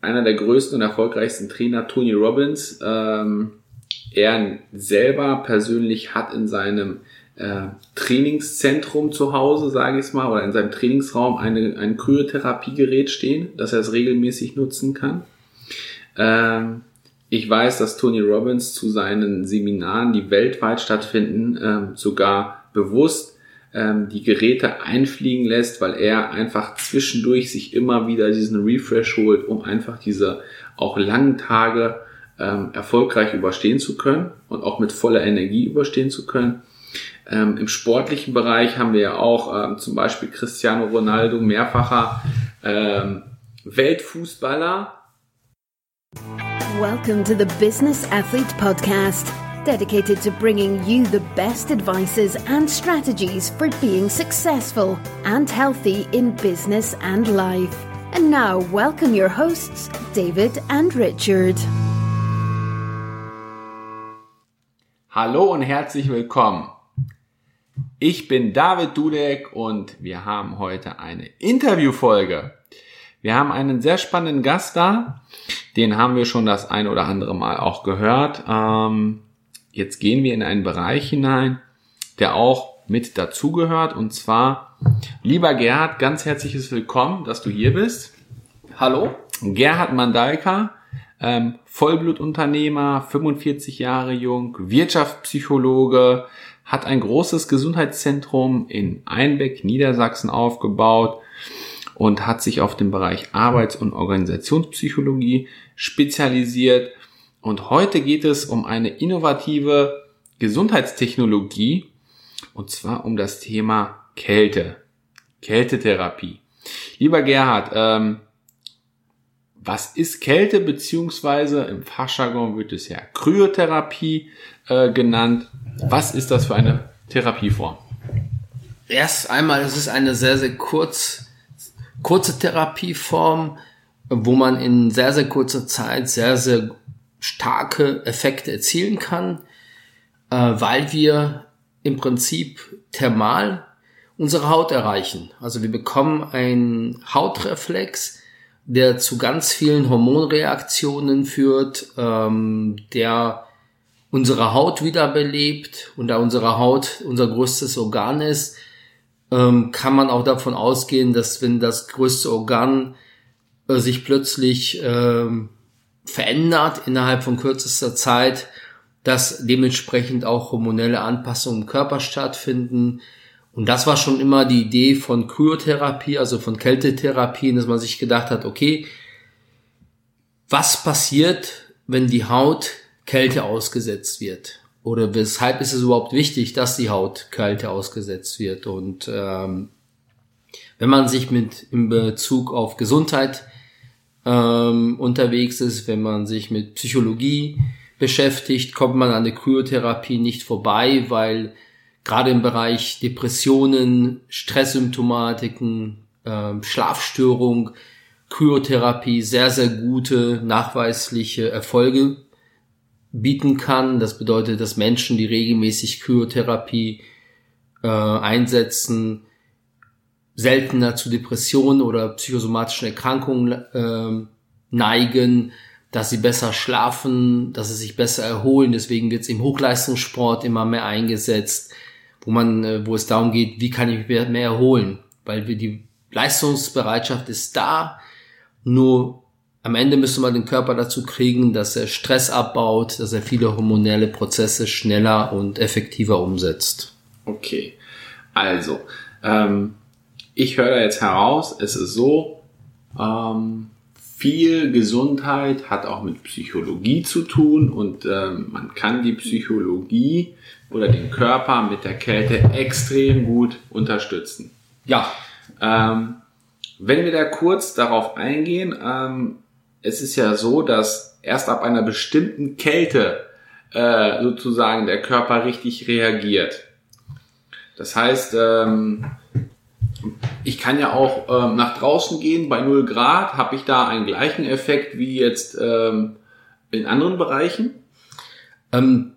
einer der größten und erfolgreichsten Trainer, Tony Robbins. Ähm, er selber persönlich hat in seinem äh, Trainingszentrum zu Hause, sage ich mal, oder in seinem Trainingsraum eine, ein Kryotherapiegerät stehen, dass er es regelmäßig nutzen kann. Ähm, ich weiß, dass Tony Robbins zu seinen Seminaren, die weltweit stattfinden, ähm, sogar bewusst ähm, die Geräte einfliegen lässt, weil er einfach zwischendurch sich immer wieder diesen Refresh holt, um einfach diese auch langen Tage ähm, erfolgreich überstehen zu können und auch mit voller Energie überstehen zu können. Ähm, Im sportlichen Bereich haben wir ja auch ähm, zum Beispiel Cristiano Ronaldo, mehrfacher ähm, Weltfußballer. Welcome to the Business Athlete Podcast, dedicated to bringing you the best advices and strategies for being successful and healthy in business and life. And now, welcome your hosts, David and Richard. Hallo und herzlich willkommen. Ich bin David Dudek und wir haben heute eine Interviewfolge. Wir haben einen sehr spannenden Gast da. Den haben wir schon das ein oder andere Mal auch gehört. Ähm, jetzt gehen wir in einen Bereich hinein, der auch mit dazugehört. Und zwar, lieber Gerhard, ganz herzliches Willkommen, dass du hier bist. Hallo. Gerhard Mandalka, ähm, Vollblutunternehmer, 45 Jahre jung, Wirtschaftspsychologe, hat ein großes Gesundheitszentrum in Einbeck, Niedersachsen aufgebaut und hat sich auf den Bereich Arbeits- und Organisationspsychologie spezialisiert. Und heute geht es um eine innovative Gesundheitstechnologie und zwar um das Thema Kälte, Kältetherapie. Lieber Gerhard, ähm, was ist Kälte, beziehungsweise im Fachjargon wird es ja Kryotherapie äh, genannt. Was ist das für eine Therapieform? Erst einmal, es ist eine sehr, sehr kurz, kurze Therapieform, wo man in sehr, sehr kurzer Zeit sehr, sehr starke Effekte erzielen kann, äh, weil wir im Prinzip thermal unsere Haut erreichen. Also wir bekommen einen Hautreflex, der zu ganz vielen Hormonreaktionen führt, ähm, der unsere Haut wiederbelebt und da unsere Haut unser größtes Organ ist, ähm, kann man auch davon ausgehen, dass wenn das größte Organ äh, sich plötzlich ähm, verändert innerhalb von kürzester Zeit, dass dementsprechend auch hormonelle Anpassungen im Körper stattfinden, und das war schon immer die Idee von Kryotherapie, also von Kältetherapien, dass man sich gedacht hat, okay, was passiert, wenn die Haut Kälte ausgesetzt wird? Oder weshalb ist es überhaupt wichtig, dass die Haut Kälte ausgesetzt wird? Und ähm, wenn man sich mit in Bezug auf Gesundheit ähm, unterwegs ist, wenn man sich mit Psychologie beschäftigt, kommt man an der Kryotherapie nicht vorbei, weil gerade im Bereich Depressionen, Stresssymptomatiken, äh, Schlafstörung, Kryotherapie sehr, sehr gute nachweisliche Erfolge bieten kann. Das bedeutet, dass Menschen, die regelmäßig Kryotherapie äh, einsetzen, seltener zu Depressionen oder psychosomatischen Erkrankungen äh, neigen, dass sie besser schlafen, dass sie sich besser erholen. Deswegen wird es im Hochleistungssport immer mehr eingesetzt wo man, äh, wo es darum geht, wie kann ich mich mehr erholen, weil wir die Leistungsbereitschaft ist da, nur am Ende müsste man den Körper dazu kriegen, dass er Stress abbaut, dass er viele hormonelle Prozesse schneller und effektiver umsetzt. Okay, also ähm, ich höre da jetzt heraus, es ist so, ähm, viel Gesundheit hat auch mit Psychologie zu tun und ähm, man kann die Psychologie oder den Körper mit der Kälte extrem gut unterstützen. Ja. Ähm, wenn wir da kurz darauf eingehen, ähm, es ist ja so, dass erst ab einer bestimmten Kälte äh, sozusagen der Körper richtig reagiert. Das heißt, ähm, ich kann ja auch ähm, nach draußen gehen bei 0 Grad, habe ich da einen gleichen Effekt wie jetzt ähm, in anderen Bereichen? Ähm,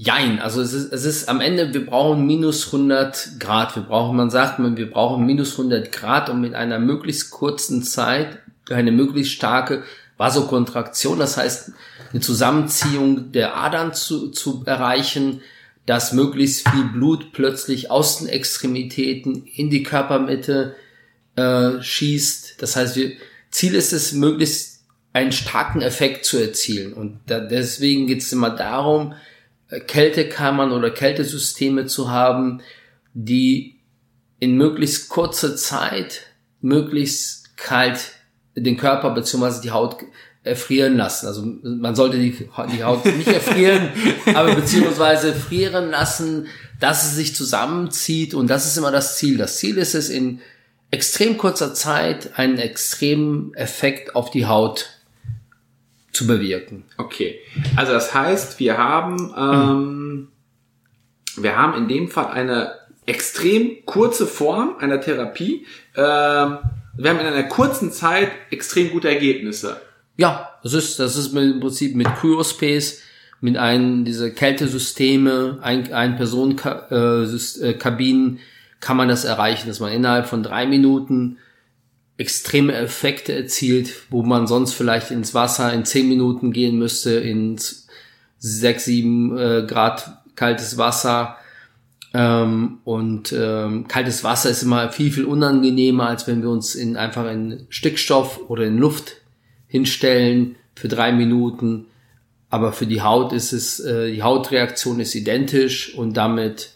Jein, also es ist, es ist am Ende, wir brauchen minus 100 Grad. Wir brauchen, man sagt, wir brauchen minus 100 Grad, um in einer möglichst kurzen Zeit eine möglichst starke Vasokontraktion, das heißt eine Zusammenziehung der Adern zu, zu erreichen, dass möglichst viel Blut plötzlich aus den Extremitäten in die Körpermitte äh, schießt. Das heißt, wir, Ziel ist es, möglichst einen starken Effekt zu erzielen. Und da, deswegen geht es immer darum, äh, Kältekammern oder Kältesysteme zu haben, die in möglichst kurzer Zeit möglichst kalt den Körper bzw. die Haut erfrieren lassen. Also man sollte die, die Haut nicht erfrieren, aber beziehungsweise frieren lassen, dass es sich zusammenzieht und das ist immer das Ziel. Das Ziel ist es, in extrem kurzer Zeit einen extremen Effekt auf die Haut zu bewirken. Okay, also das heißt, wir haben ähm, wir haben in dem Fall eine extrem kurze Form einer Therapie. Ähm, wir haben in einer kurzen Zeit extrem gute Ergebnisse. Ja, das ist, das ist im Prinzip mit Cryospace, mit einem dieser Kältesysteme, ein, ein Personenkabinen äh, kann man das erreichen, dass man innerhalb von drei Minuten extreme Effekte erzielt, wo man sonst vielleicht ins Wasser in zehn Minuten gehen müsste, ins sechs, sieben äh, Grad kaltes Wasser. Ähm, und ähm, kaltes Wasser ist immer viel, viel unangenehmer, als wenn wir uns in einfach in Stickstoff oder in Luft hinstellen für drei Minuten. Aber für die Haut ist es, äh, die Hautreaktion ist identisch und damit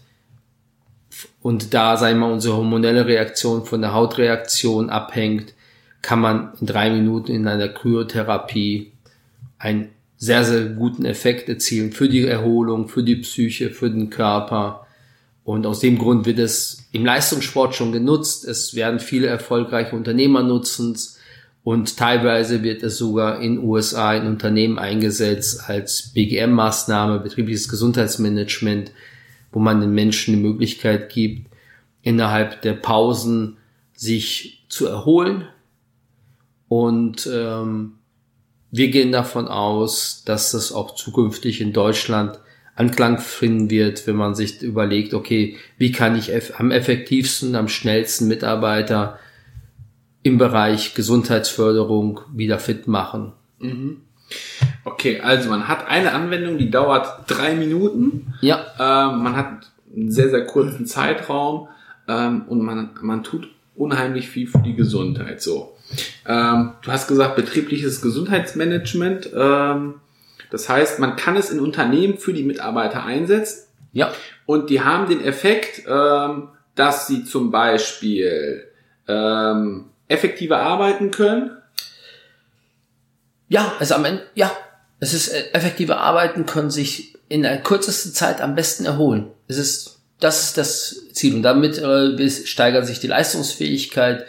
und da, wir mal, unsere hormonelle Reaktion von der Hautreaktion abhängt, kann man in drei Minuten in einer Kryotherapie einen sehr, sehr guten Effekt erzielen für die Erholung, für die Psyche, für den Körper. Und aus dem Grund wird es im Leistungssport schon genutzt. Es werden viele erfolgreiche Unternehmer nutzen. Und teilweise wird es sogar in USA in Unternehmen eingesetzt als BGM-Maßnahme, betriebliches Gesundheitsmanagement, wo man den Menschen die Möglichkeit gibt, innerhalb der Pausen sich zu erholen. Und ähm, wir gehen davon aus, dass das auch zukünftig in Deutschland Anklang finden wird, wenn man sich überlegt, okay, wie kann ich am effektivsten, am schnellsten Mitarbeiter im Bereich Gesundheitsförderung wieder fit machen. Mhm. Okay, also man hat eine Anwendung, die dauert drei Minuten. Ja. Ähm, man hat einen sehr, sehr kurzen Zeitraum ähm, und man, man tut unheimlich viel für die Gesundheit. So. Ähm, du hast gesagt, betriebliches Gesundheitsmanagement. Ähm, das heißt, man kann es in Unternehmen für die Mitarbeiter einsetzen. Ja. Und die haben den Effekt, ähm, dass sie zum Beispiel ähm, effektiver arbeiten können? Ja, also am Ende, ja, es ist äh, effektive Arbeiten können sich in der kürzesten Zeit am besten erholen. Es ist, das ist das Ziel und damit äh, steigert sich die Leistungsfähigkeit.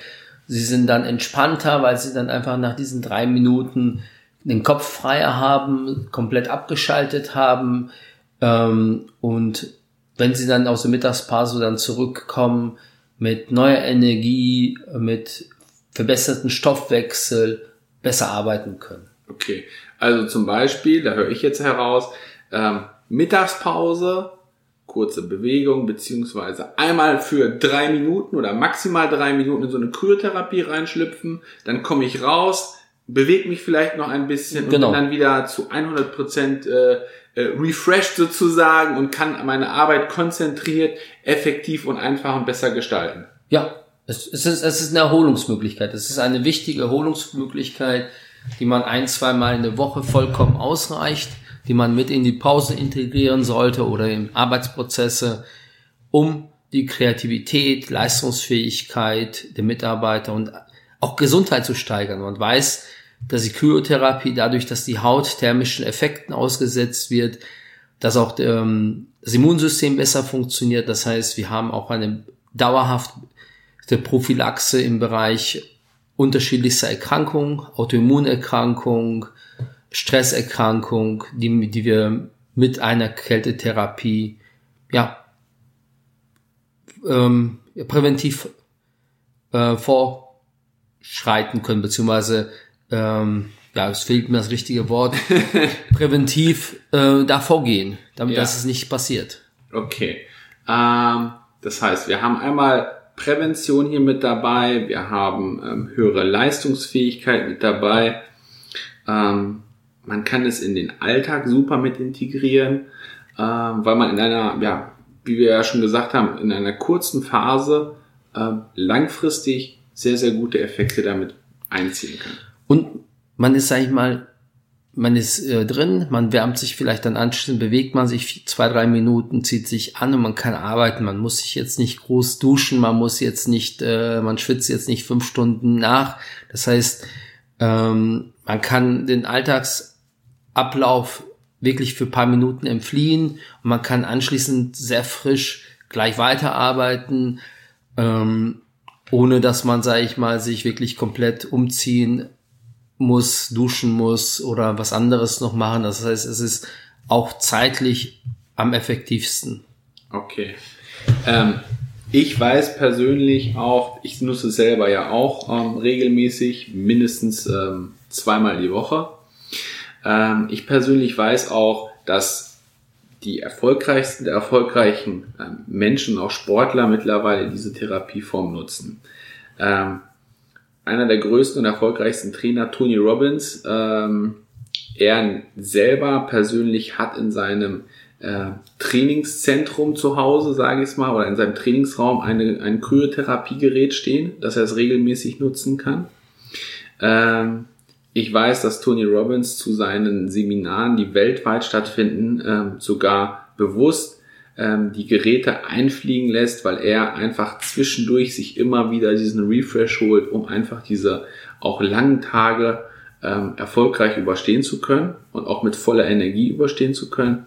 Sie sind dann entspannter, weil sie dann einfach nach diesen drei Minuten den Kopf freier haben, komplett abgeschaltet haben ähm, und wenn sie dann aus der Mittagspause dann zurückkommen mit neuer Energie, mit verbesserten Stoffwechsel besser arbeiten können. Okay, also zum Beispiel, da höre ich jetzt heraus, ähm, Mittagspause, kurze Bewegung, beziehungsweise einmal für drei Minuten oder maximal drei Minuten in so eine Kryotherapie reinschlüpfen, dann komme ich raus, bewege mich vielleicht noch ein bisschen genau. und bin dann wieder zu 100 Prozent äh, äh, refreshed sozusagen und kann meine Arbeit konzentriert, effektiv und einfach und besser gestalten. Ja, es, es, ist, es ist eine Erholungsmöglichkeit. Es ist eine wichtige Erholungsmöglichkeit, die man ein, zwei Mal in der Woche vollkommen ausreicht, die man mit in die Pause integrieren sollte oder in Arbeitsprozesse, um die Kreativität, Leistungsfähigkeit der Mitarbeiter und auch Gesundheit zu steigern. Man weiß, dass die Kryotherapie dadurch, dass die Haut thermischen Effekten ausgesetzt wird, dass auch ähm, das Immunsystem besser funktioniert. Das heißt, wir haben auch eine dauerhaft der Prophylaxe im Bereich unterschiedlichster Erkrankungen, Autoimmunerkrankung, Stresserkrankung, die, die wir mit einer Kältetherapie ja, ähm, präventiv äh, vorschreiten können, beziehungsweise ähm, ja, es fehlt mir das richtige Wort, präventiv äh, da vorgehen, damit ja. das nicht passiert. Okay. Ähm, das heißt, wir haben einmal Prävention hier mit dabei, wir haben ähm, höhere Leistungsfähigkeit mit dabei. Ähm, man kann es in den Alltag super mit integrieren, äh, weil man in einer, ja, wie wir ja schon gesagt haben, in einer kurzen Phase äh, langfristig sehr, sehr gute Effekte damit einziehen kann. Und man ist, sag ich mal, man ist äh, drin, man wärmt sich vielleicht dann anschließend, bewegt man sich zwei, drei Minuten, zieht sich an und man kann arbeiten. Man muss sich jetzt nicht groß duschen, man muss jetzt nicht, äh, man schwitzt jetzt nicht fünf Stunden nach. Das heißt, ähm, man kann den Alltagsablauf wirklich für paar Minuten entfliehen und man kann anschließend sehr frisch gleich weiterarbeiten, ähm, ohne dass man, sage ich mal, sich wirklich komplett umziehen muss, duschen muss oder was anderes noch machen. Das heißt, es ist auch zeitlich am effektivsten. Okay. Ähm, ich weiß persönlich auch, ich nutze es selber ja auch ähm, regelmäßig, mindestens ähm, zweimal die Woche. Ähm, ich persönlich weiß auch, dass die erfolgreichsten der erfolgreichen ähm, Menschen, auch Sportler mittlerweile diese Therapieform nutzen. Einer der größten und erfolgreichsten Trainer, Tony Robbins, ähm, er selber persönlich hat in seinem äh, Trainingszentrum zu Hause, sage ich mal, oder in seinem Trainingsraum eine, ein Kryotherapiegerät stehen, das er es regelmäßig nutzen kann. Ähm, ich weiß, dass Tony Robbins zu seinen Seminaren, die weltweit stattfinden, ähm, sogar bewusst ähm, die Geräte einfliegen lässt, weil er einfach zwischendurch sich immer wieder diesen Refresh holt, um einfach diese auch langen Tage ähm, erfolgreich überstehen zu können und auch mit voller Energie überstehen zu können.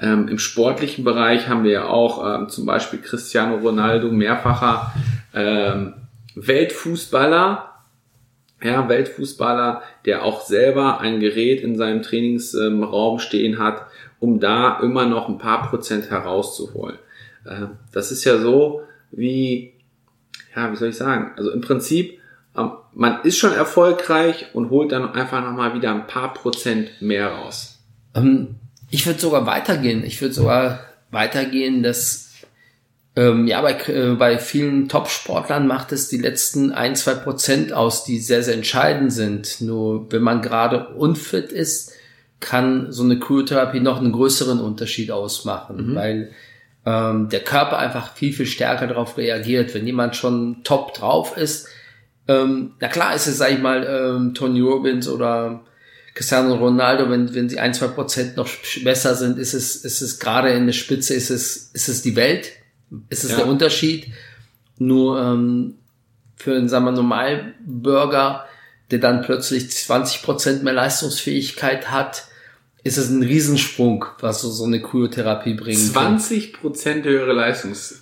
Ähm, Im sportlichen Bereich haben wir ja auch ähm, zum Beispiel Cristiano Ronaldo, mehrfacher ähm, Weltfußballer, ja, Weltfußballer, der auch selber ein Gerät in seinem Trainingsraum stehen hat, um da immer noch ein paar Prozent herauszuholen. Ähm, das ist ja so wie, ja, wie soll ich sagen? Also im Prinzip, ähm, man ist schon erfolgreich und holt dann einfach nochmal wieder ein paar Prozent mehr raus. Ähm, ich würde sogar weitergehen. Ich würde sogar weitergehen, dass ähm, ja, bei, äh, bei vielen Top-Sportlern macht es die letzten ein, zwei Prozent aus, die sehr, sehr entscheidend sind. Nur wenn man gerade unfit ist, kann so eine Kryotherapie noch einen größeren Unterschied ausmachen, mhm. weil ähm, der Körper einfach viel, viel stärker darauf reagiert. Wenn jemand schon top drauf ist, ähm, na klar ist es, sag ich mal, ähm, Tony Robbins oder Cristiano Ronaldo, wenn, wenn sie ein, zwei Prozent noch besser sind, ist es, ist es gerade in der Spitze, ist es, ist es die Welt, ist es ja. der Unterschied. Nur ähm, für einen, sagen wir, Normalbürger, der dann plötzlich 20 Prozent mehr Leistungsfähigkeit hat, ist es ein Riesensprung, was so, so eine Kryotherapie bringt. 20 Prozent höhere Leistungs...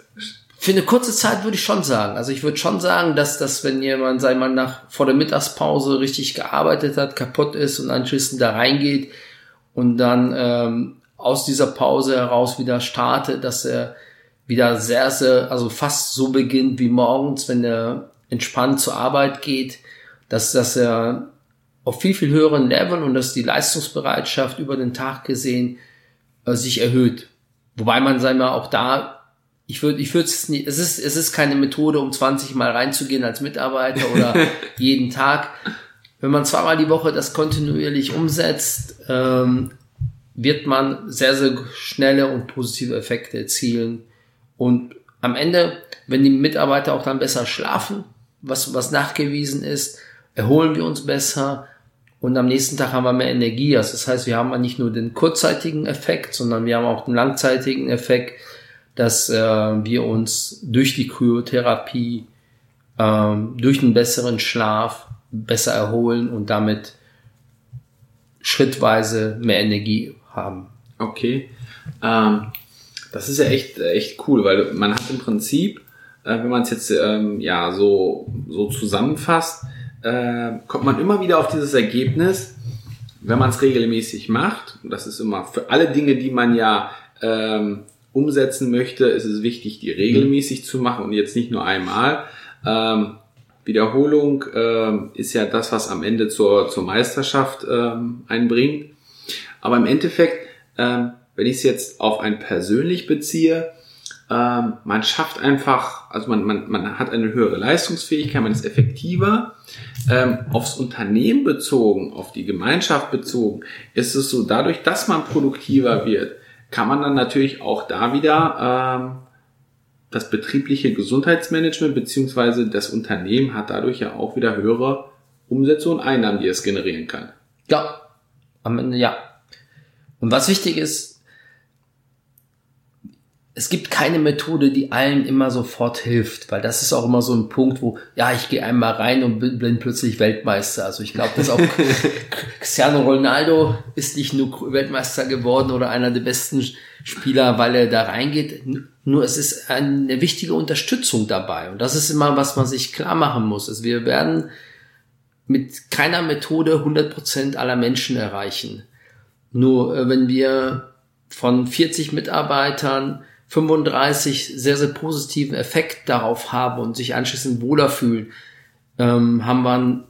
Für eine kurze Zeit würde ich schon sagen. Also ich würde schon sagen, dass das, wenn jemand, sei mal, nach vor der Mittagspause richtig gearbeitet hat, kaputt ist und anschließend da reingeht und dann ähm, aus dieser Pause heraus wieder startet, dass er wieder sehr, sehr, also fast so beginnt wie morgens, wenn er entspannt zur Arbeit geht, dass, dass er auf viel, viel höheren Leveln und dass die Leistungsbereitschaft über den Tag gesehen äh, sich erhöht. Wobei man, sagen wir, auch da, ich würde, ich würde es nicht, es ist, es ist keine Methode, um 20 Mal reinzugehen als Mitarbeiter oder jeden Tag. Wenn man zweimal die Woche das kontinuierlich umsetzt, ähm, wird man sehr, sehr schnelle und positive Effekte erzielen. Und am Ende, wenn die Mitarbeiter auch dann besser schlafen, was, was nachgewiesen ist, erholen wir uns besser, und am nächsten Tag haben wir mehr Energie. Also das heißt, wir haben nicht nur den kurzzeitigen Effekt, sondern wir haben auch den langzeitigen Effekt, dass äh, wir uns durch die Kryotherapie, ähm, durch einen besseren Schlaf besser erholen und damit schrittweise mehr Energie haben. Okay. Ähm, das ist ja echt, echt cool, weil man hat im Prinzip, äh, wenn man es jetzt ähm, ja so, so zusammenfasst, äh, kommt man immer wieder auf dieses Ergebnis, wenn man es regelmäßig macht, und das ist immer für alle Dinge, die man ja ähm, umsetzen möchte, ist es wichtig, die regelmäßig zu machen und jetzt nicht nur einmal. Ähm, Wiederholung ähm, ist ja das, was am Ende zur, zur Meisterschaft ähm, einbringt. Aber im Endeffekt, ähm, wenn ich es jetzt auf ein persönlich beziehe, ähm, man schafft einfach, also man, man, man hat eine höhere Leistungsfähigkeit, man ist effektiver. Ähm, aufs Unternehmen bezogen, auf die Gemeinschaft bezogen, ist es so, dadurch, dass man produktiver wird, kann man dann natürlich auch da wieder ähm, das betriebliche Gesundheitsmanagement beziehungsweise das Unternehmen hat dadurch ja auch wieder höhere Umsätze und Einnahmen, die es generieren kann. Ja, am Ende ja. Und was wichtig ist, es gibt keine Methode, die allen immer sofort hilft, weil das ist auch immer so ein Punkt, wo, ja, ich gehe einmal rein und bin, bin plötzlich Weltmeister. Also ich glaube, dass auch Cristiano Ronaldo ist nicht nur Weltmeister geworden oder einer der besten Spieler, weil er da reingeht. Nur es ist eine wichtige Unterstützung dabei. Und das ist immer, was man sich klar machen muss. Also wir werden mit keiner Methode 100 Prozent aller Menschen erreichen. Nur äh, wenn wir von 40 Mitarbeitern 35 sehr, sehr positiven Effekt darauf haben und sich anschließend wohler fühlen, ähm, haben wir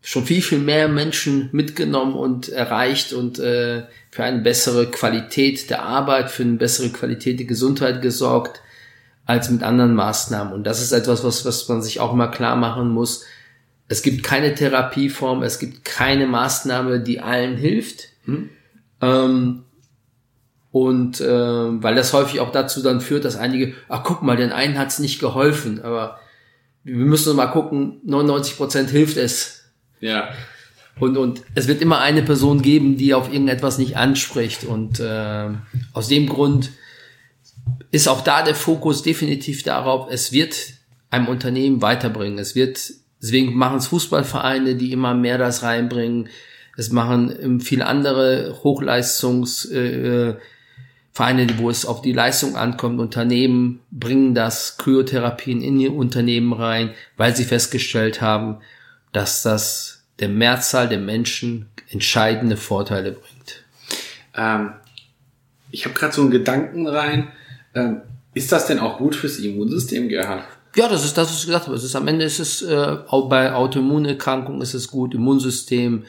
schon viel, viel mehr Menschen mitgenommen und erreicht und äh, für eine bessere Qualität der Arbeit, für eine bessere Qualität der Gesundheit gesorgt als mit anderen Maßnahmen. Und das ist etwas, was, was man sich auch mal klar machen muss. Es gibt keine Therapieform, es gibt keine Maßnahme, die allen hilft. Hm. Ähm, und äh, weil das häufig auch dazu dann führt, dass einige, ach guck mal, den einen hat's nicht geholfen, aber wir müssen mal gucken, 99 Prozent hilft es. Ja. Und, und es wird immer eine Person geben, die auf irgendetwas nicht anspricht. Und äh, aus dem Grund ist auch da der Fokus definitiv darauf, es wird einem Unternehmen weiterbringen. Es wird, deswegen machen es Fußballvereine, die immer mehr das reinbringen. Es machen viele andere Hochleistungs äh, Vereine, wo es auf die Leistung ankommt, Unternehmen bringen das Kryotherapien in ihr Unternehmen rein, weil sie festgestellt haben, dass das der Mehrzahl der Menschen entscheidende Vorteile bringt. Ähm, ich habe gerade so einen Gedanken rein. Ähm, ist das denn auch gut fürs Immunsystem, Gerhard? Ja, das ist das, was ich gesagt habe. Es ist, am Ende ist es äh, auch bei Autoimmunerkrankungen ist es gut, Immunsystem,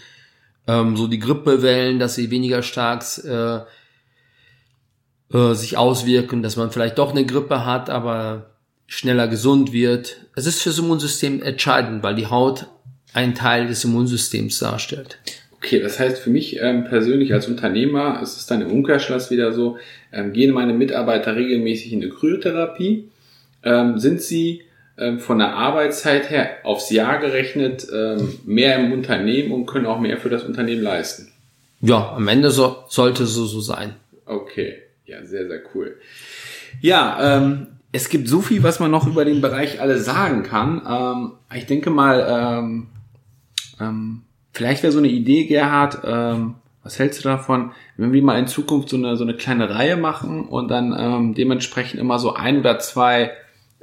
ähm, so die Grippewellen, dass sie weniger stark äh, äh, sich auswirken, dass man vielleicht doch eine Grippe hat, aber schneller gesund wird. Es ist fürs Immunsystem entscheidend, weil die Haut einen Teil des Immunsystems darstellt. Okay, das heißt für mich ähm, persönlich als Unternehmer ist es dann im Umkehrschluss wieder so, ähm, gehen meine Mitarbeiter regelmäßig in eine Kryotherapie, ähm, sind sie ähm, von der Arbeitszeit her aufs Jahr gerechnet ähm, mehr im Unternehmen und können auch mehr für das Unternehmen leisten. Ja, am Ende so, sollte es so, so sein. Okay. Ja, sehr, sehr cool. Ja, ähm, es gibt so viel, was man noch über den Bereich alles sagen kann. Ähm, ich denke mal, ähm, ähm, vielleicht wäre so eine Idee, Gerhard, ähm, was hältst du davon, wenn wir mal in Zukunft so eine, so eine kleine Reihe machen und dann ähm, dementsprechend immer so ein oder zwei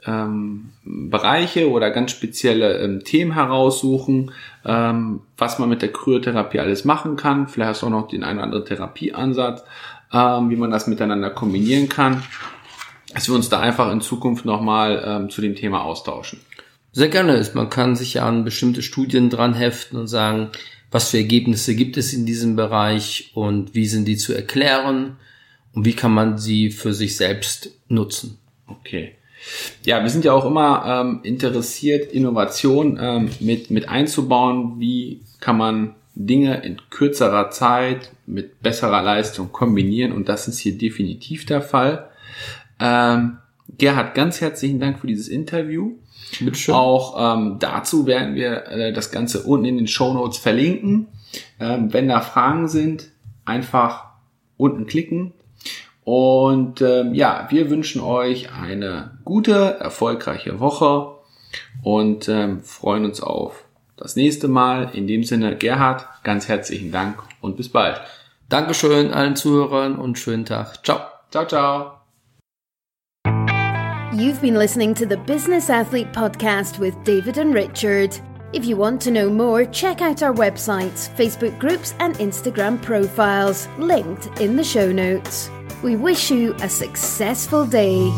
ähm, Bereiche oder ganz spezielle ähm, Themen heraussuchen, ähm, was man mit der Kryotherapie alles machen kann. Vielleicht hast du auch noch den einen oder anderen Therapieansatz ähm, wie man das miteinander kombinieren kann, dass wir uns da einfach in Zukunft nochmal ähm, zu dem Thema austauschen. Sehr gerne. Man kann sich ja an bestimmte Studien dran heften und sagen, was für Ergebnisse gibt es in diesem Bereich und wie sind die zu erklären und wie kann man sie für sich selbst nutzen. Okay. Ja, wir sind ja auch immer ähm, interessiert, Innovation ähm, mit, mit einzubauen. Wie kann man Dinge in kürzerer Zeit mit besserer Leistung kombinieren und das ist hier definitiv der Fall. Ähm, Gerhard, ganz herzlichen Dank für dieses Interview. Bitteschön. Auch ähm, dazu werden wir äh, das Ganze unten in den Show Notes verlinken. Ähm, wenn da Fragen sind, einfach unten klicken. Und ähm, ja, wir wünschen euch eine gute, erfolgreiche Woche und ähm, freuen uns auf das nächste Mal. In dem Sinne, Gerhard, ganz herzlichen Dank und bis bald. Dankeschön allen Zuhörern und schönen Tag. Ciao. Ciao, ciao. You've been listening to the Business Athlete Podcast with David and Richard. If you want to know more, check out our websites, Facebook groups, and Instagram profiles, linked in the show notes. We wish you a successful day.